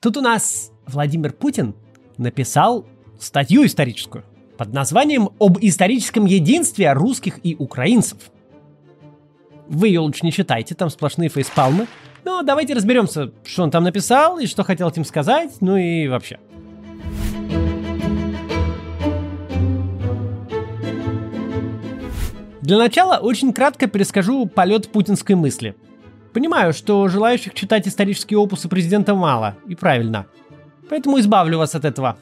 Тут у нас Владимир Путин написал статью историческую под названием «Об историческом единстве русских и украинцев». Вы ее лучше не читайте, там сплошные фейспалмы. Но давайте разберемся, что он там написал и что хотел этим сказать, ну и вообще. Для начала очень кратко перескажу полет путинской мысли. Понимаю, что желающих читать исторические опусы президента мало, и правильно. Поэтому избавлю вас от этого.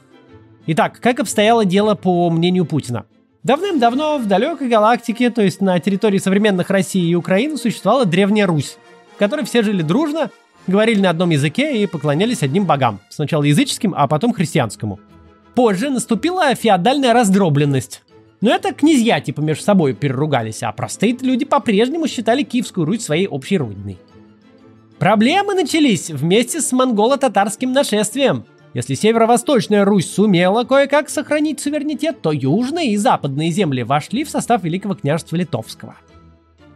Итак, как обстояло дело по мнению Путина? Давным-давно в далекой галактике, то есть на территории современных России и Украины, существовала Древняя Русь, в которой все жили дружно, говорили на одном языке и поклонялись одним богам. Сначала языческим, а потом христианскому. Позже наступила феодальная раздробленность. Но это князья типа между собой переругались, а простые люди по-прежнему считали Киевскую Русь своей общей родиной. Проблемы начались вместе с монголо-татарским нашествием – если северо-восточная Русь сумела кое-как сохранить суверенитет, то южные и западные земли вошли в состав Великого княжества Литовского.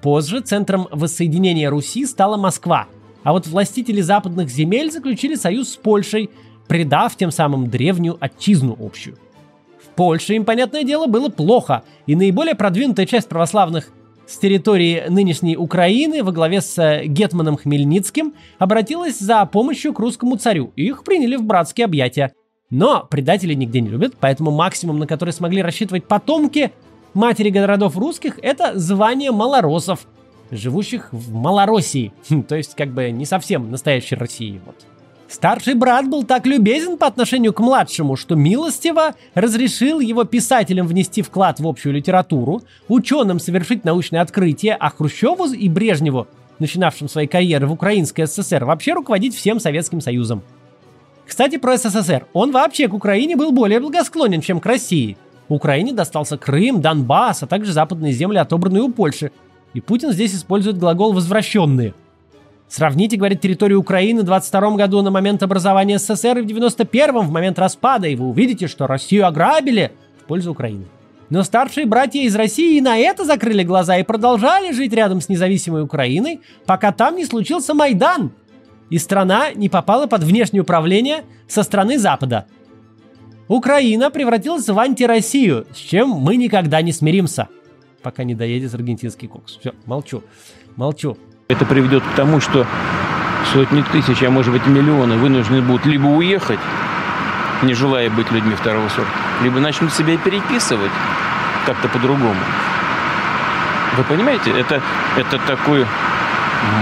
Позже центром воссоединения Руси стала Москва, а вот властители западных земель заключили союз с Польшей, предав тем самым древнюю отчизну общую. Польше им, понятное дело, было плохо, и наиболее продвинутая часть православных с территории нынешней Украины во главе с э, Гетманом Хмельницким обратилась за помощью к русскому царю, и их приняли в братские объятия. Но предателей нигде не любят, поэтому максимум, на который смогли рассчитывать потомки матери городов русских, это звание малоросов, живущих в Малороссии, то есть как бы не совсем настоящей России. Вот. Старший брат был так любезен по отношению к младшему, что милостиво разрешил его писателям внести вклад в общую литературу, ученым совершить научное открытие, а Хрущеву и Брежневу, начинавшим свои карьеры в Украинской ССР, вообще руководить всем Советским Союзом. Кстати, про СССР. Он вообще к Украине был более благосклонен, чем к России. Украине достался Крым, Донбасс, а также западные земли, отобранные у Польши. И Путин здесь использует глагол «возвращенные». Сравните, говорит, территорию Украины в 22 году на момент образования СССР и в 91-м в момент распада, и вы увидите, что Россию ограбили в пользу Украины. Но старшие братья из России и на это закрыли глаза и продолжали жить рядом с независимой Украиной, пока там не случился Майдан, и страна не попала под внешнее управление со стороны Запада. Украина превратилась в антироссию, с чем мы никогда не смиримся, пока не доедет аргентинский кокс. Все, молчу, молчу. Это приведет к тому, что сотни тысяч, а может быть миллионы вынуждены будут либо уехать, не желая быть людьми второго сорта, либо начнут себя переписывать как-то по-другому. Вы понимаете, это, это такой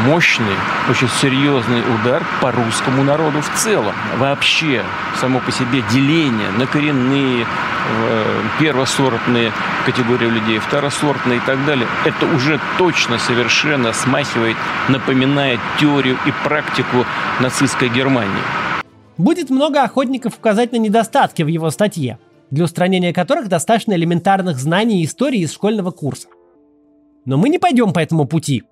мощный, очень серьезный удар по русскому народу в целом. Вообще, само по себе деление на коренные, э, первосортные категории людей, второсортные и так далее, это уже точно совершенно смахивает, напоминает теорию и практику нацистской Германии. Будет много охотников указать на недостатки в его статье, для устранения которых достаточно элементарных знаний истории из школьного курса. Но мы не пойдем по этому пути –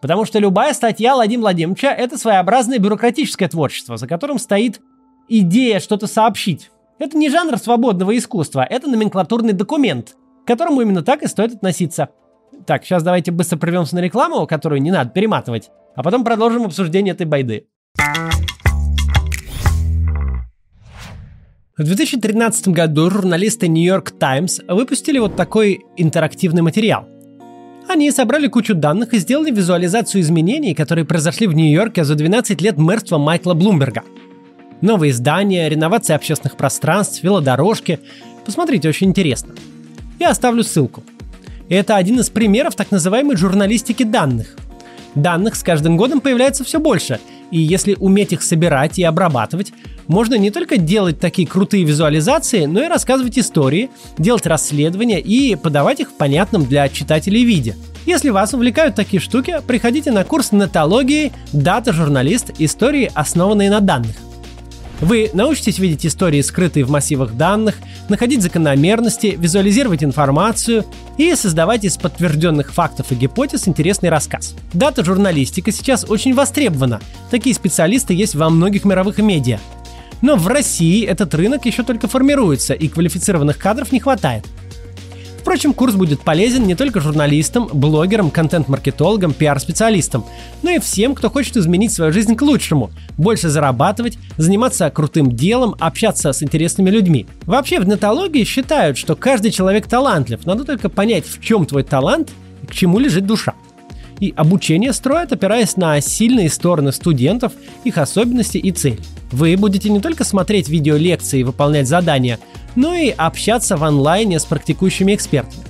Потому что любая статья Владимира Владимировича – это своеобразное бюрократическое творчество, за которым стоит идея что-то сообщить. Это не жанр свободного искусства, это номенклатурный документ, к которому именно так и стоит относиться. Так, сейчас давайте быстро прервемся на рекламу, которую не надо перематывать, а потом продолжим обсуждение этой байды. В 2013 году журналисты New York Times выпустили вот такой интерактивный материал – они собрали кучу данных и сделали визуализацию изменений, которые произошли в Нью-Йорке за 12 лет мэрства Майкла Блумберга. Новые здания, реновация общественных пространств, велодорожки. Посмотрите, очень интересно. Я оставлю ссылку. это один из примеров так называемой журналистики данных. Данных с каждым годом появляется все больше, и если уметь их собирать и обрабатывать, можно не только делать такие крутые визуализации, но и рассказывать истории, делать расследования и подавать их в понятном для читателей виде. Если вас увлекают такие штуки, приходите на курс нетологии «Дата-журналист. Истории, основанные на данных». Вы научитесь видеть истории, скрытые в массивах данных, находить закономерности, визуализировать информацию и создавать из подтвержденных фактов и гипотез интересный рассказ. Дата-журналистика сейчас очень востребована. Такие специалисты есть во многих мировых медиа. Но в России этот рынок еще только формируется, и квалифицированных кадров не хватает. Впрочем, курс будет полезен не только журналистам, блогерам, контент-маркетологам, пиар-специалистам, но и всем, кто хочет изменить свою жизнь к лучшему, больше зарабатывать, заниматься крутым делом, общаться с интересными людьми. Вообще в нетологии считают, что каждый человек талантлив, надо только понять, в чем твой талант и к чему лежит душа. И обучение строят, опираясь на сильные стороны студентов, их особенности и цель. Вы будете не только смотреть видеолекции и выполнять задания, но и общаться в онлайне с практикующими экспертами.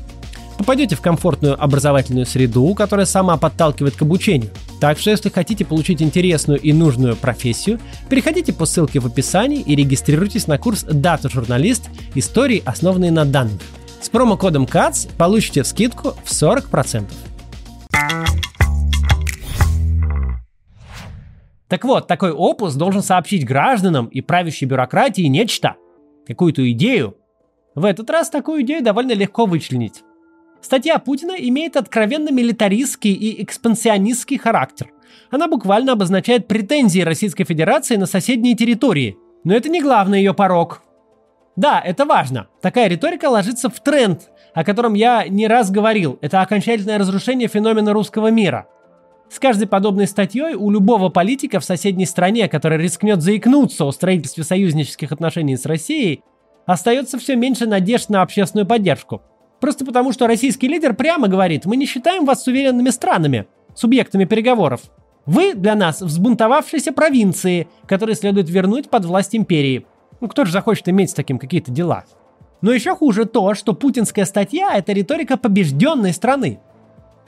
Попадете в комфортную образовательную среду, которая сама подталкивает к обучению. Так что, если хотите получить интересную и нужную профессию, переходите по ссылке в описании и регистрируйтесь на курс «Дата журналист. Истории, основанные на данных». С промокодом CATS получите скидку в 40%. Так вот, такой опус должен сообщить гражданам и правящей бюрократии нечто, какую-то идею. В этот раз такую идею довольно легко вычленить. Статья Путина имеет откровенно милитаристский и экспансионистский характер. Она буквально обозначает претензии Российской Федерации на соседние территории. Но это не главный ее порог. Да, это важно. Такая риторика ложится в тренд, о котором я не раз говорил. Это окончательное разрушение феномена русского мира – с каждой подобной статьей у любого политика в соседней стране, который рискнет заикнуться о строительстве союзнических отношений с Россией, остается все меньше надежд на общественную поддержку. Просто потому, что российский лидер прямо говорит, мы не считаем вас суверенными странами, субъектами переговоров. Вы для нас взбунтовавшиеся провинции, которые следует вернуть под власть империи. Ну кто же захочет иметь с таким какие-то дела? Но еще хуже то, что путинская статья – это риторика побежденной страны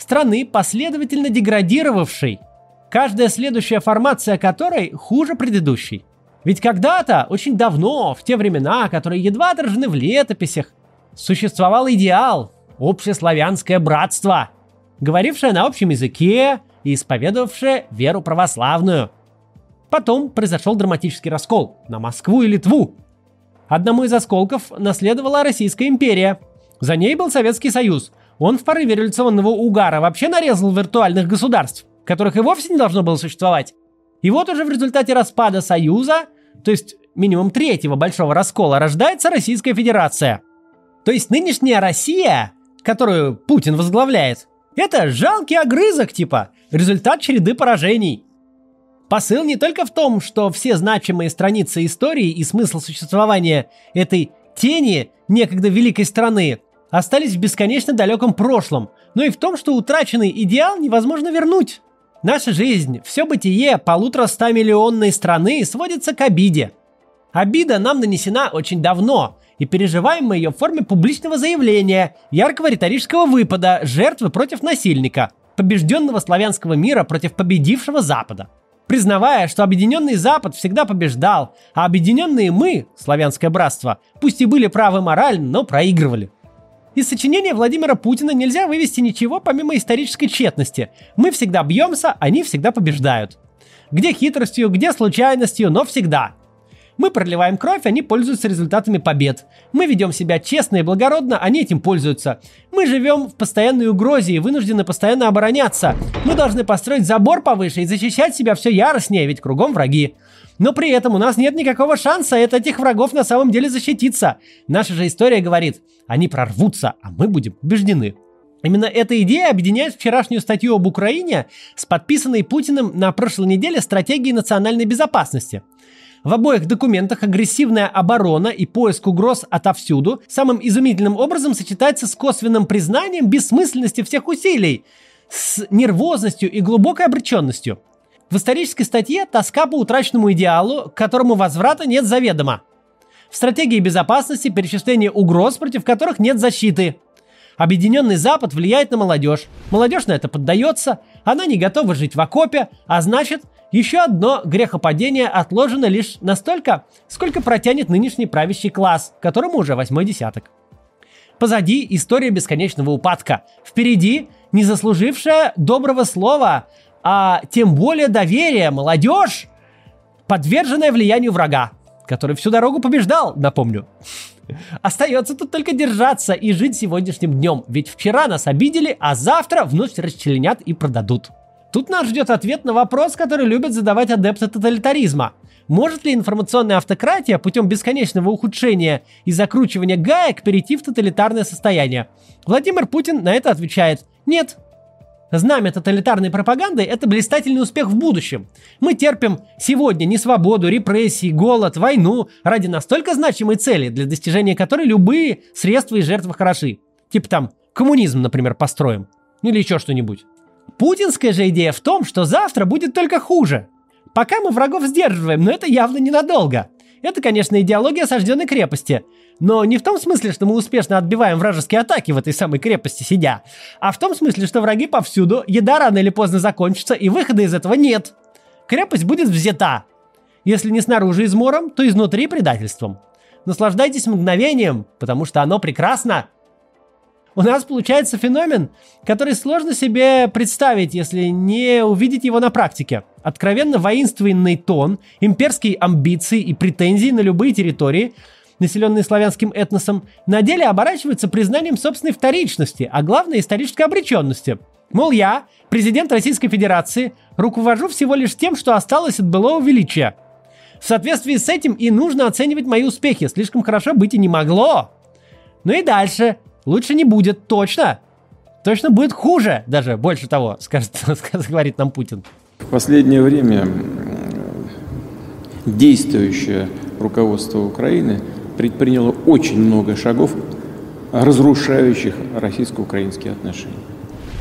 страны, последовательно деградировавшей, каждая следующая формация которой хуже предыдущей. Ведь когда-то, очень давно, в те времена, которые едва отражены в летописях, существовал идеал – общеславянское братство, говорившее на общем языке и исповедовавшее веру православную. Потом произошел драматический раскол на Москву и Литву. Одному из осколков наследовала Российская империя. За ней был Советский Союз, он в порыве революционного угара вообще нарезал виртуальных государств, которых и вовсе не должно было существовать. И вот уже в результате распада Союза, то есть минимум третьего большого раскола, рождается Российская Федерация. То есть нынешняя Россия, которую Путин возглавляет, это жалкий огрызок типа, результат череды поражений. Посыл не только в том, что все значимые страницы истории и смысл существования этой тени некогда великой страны остались в бесконечно далеком прошлом, но и в том, что утраченный идеал невозможно вернуть. Наша жизнь, все бытие полутора ста миллионной страны сводится к обиде. Обида нам нанесена очень давно, и переживаем мы ее в форме публичного заявления, яркого риторического выпада, жертвы против насильника, побежденного славянского мира против победившего Запада. Признавая, что объединенный Запад всегда побеждал, а объединенные мы, славянское братство, пусть и были правы морально, но проигрывали – из сочинения Владимира Путина нельзя вывести ничего помимо исторической тщетности. Мы всегда бьемся, они всегда побеждают. Где хитростью, где случайностью, но всегда. Мы проливаем кровь, они пользуются результатами побед. Мы ведем себя честно и благородно, они этим пользуются. Мы живем в постоянной угрозе и вынуждены постоянно обороняться. Мы должны построить забор повыше и защищать себя все яростнее, ведь кругом враги. Но при этом у нас нет никакого шанса от этих врагов на самом деле защититься. Наша же история говорит, они прорвутся, а мы будем побеждены. Именно эта идея объединяет вчерашнюю статью об Украине с подписанной Путиным на прошлой неделе стратегией национальной безопасности. В обоих документах агрессивная оборона и поиск угроз отовсюду самым изумительным образом сочетается с косвенным признанием бессмысленности всех усилий, с нервозностью и глубокой обреченностью. В исторической статье тоска по утраченному идеалу, к которому возврата нет заведомо. В стратегии безопасности перечисление угроз, против которых нет защиты. Объединенный Запад влияет на молодежь. Молодежь на это поддается, она не готова жить в окопе, а значит, еще одно грехопадение отложено лишь настолько, сколько протянет нынешний правящий класс, которому уже восьмой десяток. Позади история бесконечного упадка. Впереди не заслужившая доброго слова а тем более доверие, молодежь, подверженная влиянию врага, который всю дорогу побеждал, напомню. Остается тут только держаться и жить сегодняшним днем, ведь вчера нас обидели, а завтра вновь расчленят и продадут. Тут нас ждет ответ на вопрос, который любят задавать адепты тоталитаризма. Может ли информационная автократия путем бесконечного ухудшения и закручивания гаек перейти в тоталитарное состояние? Владимир Путин на это отвечает «нет». Знамя тоталитарной пропаганды – это блистательный успех в будущем. Мы терпим сегодня несвободу, репрессии, голод, войну ради настолько значимой цели, для достижения которой любые средства и жертвы хороши. Типа там коммунизм, например, построим. Или еще что-нибудь. Путинская же идея в том, что завтра будет только хуже. Пока мы врагов сдерживаем, но это явно ненадолго. Это, конечно, идеология осажденной крепости. Но не в том смысле, что мы успешно отбиваем вражеские атаки в этой самой крепости сидя, а в том смысле, что враги повсюду, еда рано или поздно закончится, и выхода из этого нет. Крепость будет взята. Если не снаружи измором, то изнутри предательством. Наслаждайтесь мгновением, потому что оно прекрасно у нас получается феномен, который сложно себе представить, если не увидеть его на практике. Откровенно воинственный тон, имперские амбиции и претензии на любые территории, населенные славянским этносом, на деле оборачиваются признанием собственной вторичности, а главное исторической обреченности. Мол, я, президент Российской Федерации, руковожу всего лишь тем, что осталось от былого величия. В соответствии с этим и нужно оценивать мои успехи, слишком хорошо быть и не могло. Ну и дальше – Лучше не будет, точно. Точно будет хуже, даже больше того, скажет, говорит нам Путин. В последнее время действующее руководство Украины предприняло очень много шагов, разрушающих российско-украинские отношения.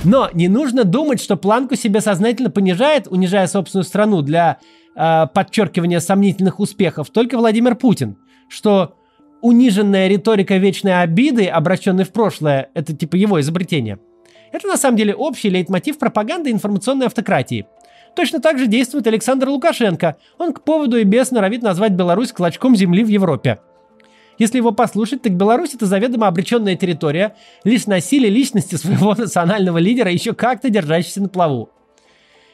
Но не нужно думать, что планку себе сознательно понижает, унижая собственную страну для э, подчеркивания сомнительных успехов, только Владимир Путин. Что униженная риторика вечной обиды, обращенной в прошлое, это типа его изобретение. Это на самом деле общий лейтмотив пропаганды информационной автократии. Точно так же действует Александр Лукашенко. Он к поводу и без норовит назвать Беларусь клочком земли в Европе. Если его послушать, так Беларусь это заведомо обреченная территория, лишь на силе личности своего национального лидера, еще как-то держащийся на плаву.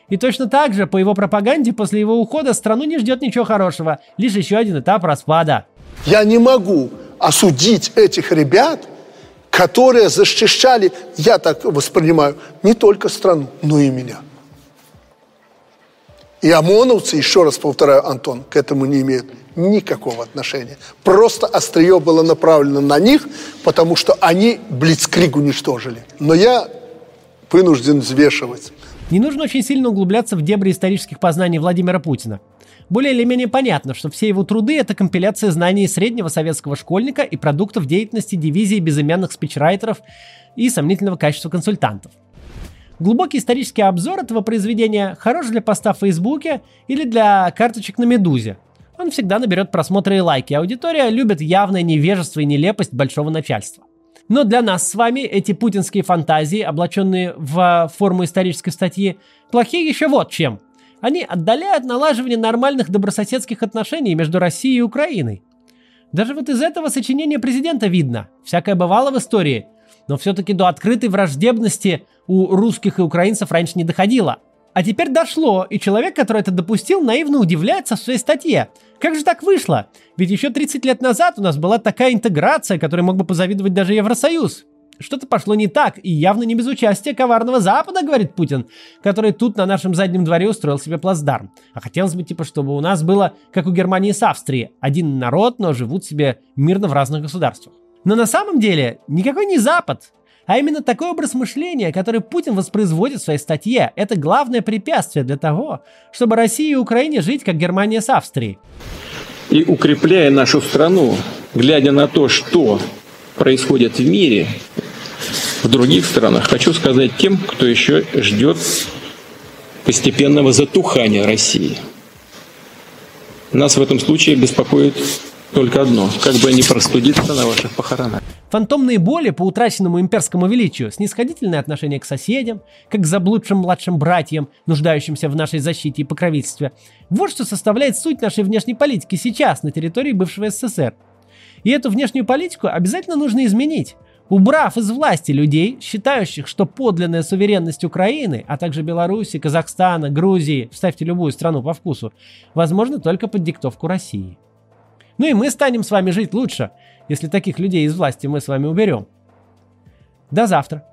И точно так же, по его пропаганде, после его ухода страну не ждет ничего хорошего, лишь еще один этап распада – я не могу осудить этих ребят, которые защищали, я так воспринимаю, не только страну, но и меня. И ОМОНовцы, еще раз повторяю, Антон, к этому не имеют никакого отношения. Просто острие было направлено на них, потому что они Блицкриг уничтожили. Но я вынужден взвешивать. Не нужно очень сильно углубляться в дебри исторических познаний Владимира Путина. Более или менее понятно, что все его труды – это компиляция знаний среднего советского школьника и продуктов деятельности дивизии безымянных спичрайтеров и сомнительного качества консультантов. Глубокий исторический обзор этого произведения хорош для поста в Фейсбуке или для карточек на Медузе. Он всегда наберет просмотры и лайки. Аудитория любит явное невежество и нелепость большого начальства. Но для нас с вами эти путинские фантазии, облаченные в форму исторической статьи, плохие еще вот чем. Они отдаляют налаживание нормальных добрососедских отношений между Россией и Украиной. Даже вот из этого сочинения президента видно. Всякое бывало в истории. Но все-таки до открытой враждебности у русских и украинцев раньше не доходило. А теперь дошло, и человек, который это допустил, наивно удивляется в своей статье. Как же так вышло? Ведь еще 30 лет назад у нас была такая интеграция, которой мог бы позавидовать даже Евросоюз. Что-то пошло не так, и явно не без участия коварного Запада, говорит Путин, который тут на нашем заднем дворе устроил себе плацдарм. А хотелось бы, типа, чтобы у нас было, как у Германии с Австрией, один народ, но живут себе мирно в разных государствах. Но на самом деле никакой не Запад, а именно такой образ мышления, который Путин воспроизводит в своей статье, это главное препятствие для того, чтобы Россия и Украине жить, как Германия с Австрией. И укрепляя нашу страну, глядя на то, что происходит в мире, в других странах, хочу сказать тем, кто еще ждет постепенного затухания России. Нас в этом случае беспокоит только одно, как бы не простудиться на ваших похоронах. Фантомные боли по утраченному имперскому величию, снисходительное отношение к соседям, как к заблудшим младшим братьям, нуждающимся в нашей защите и покровительстве. Вот что составляет суть нашей внешней политики сейчас на территории бывшего СССР. И эту внешнюю политику обязательно нужно изменить. Убрав из власти людей, считающих, что подлинная суверенность Украины, а также Беларуси, Казахстана, Грузии, вставьте любую страну по вкусу, возможно только под диктовку России. Ну и мы станем с вами жить лучше, если таких людей из власти мы с вами уберем. До завтра.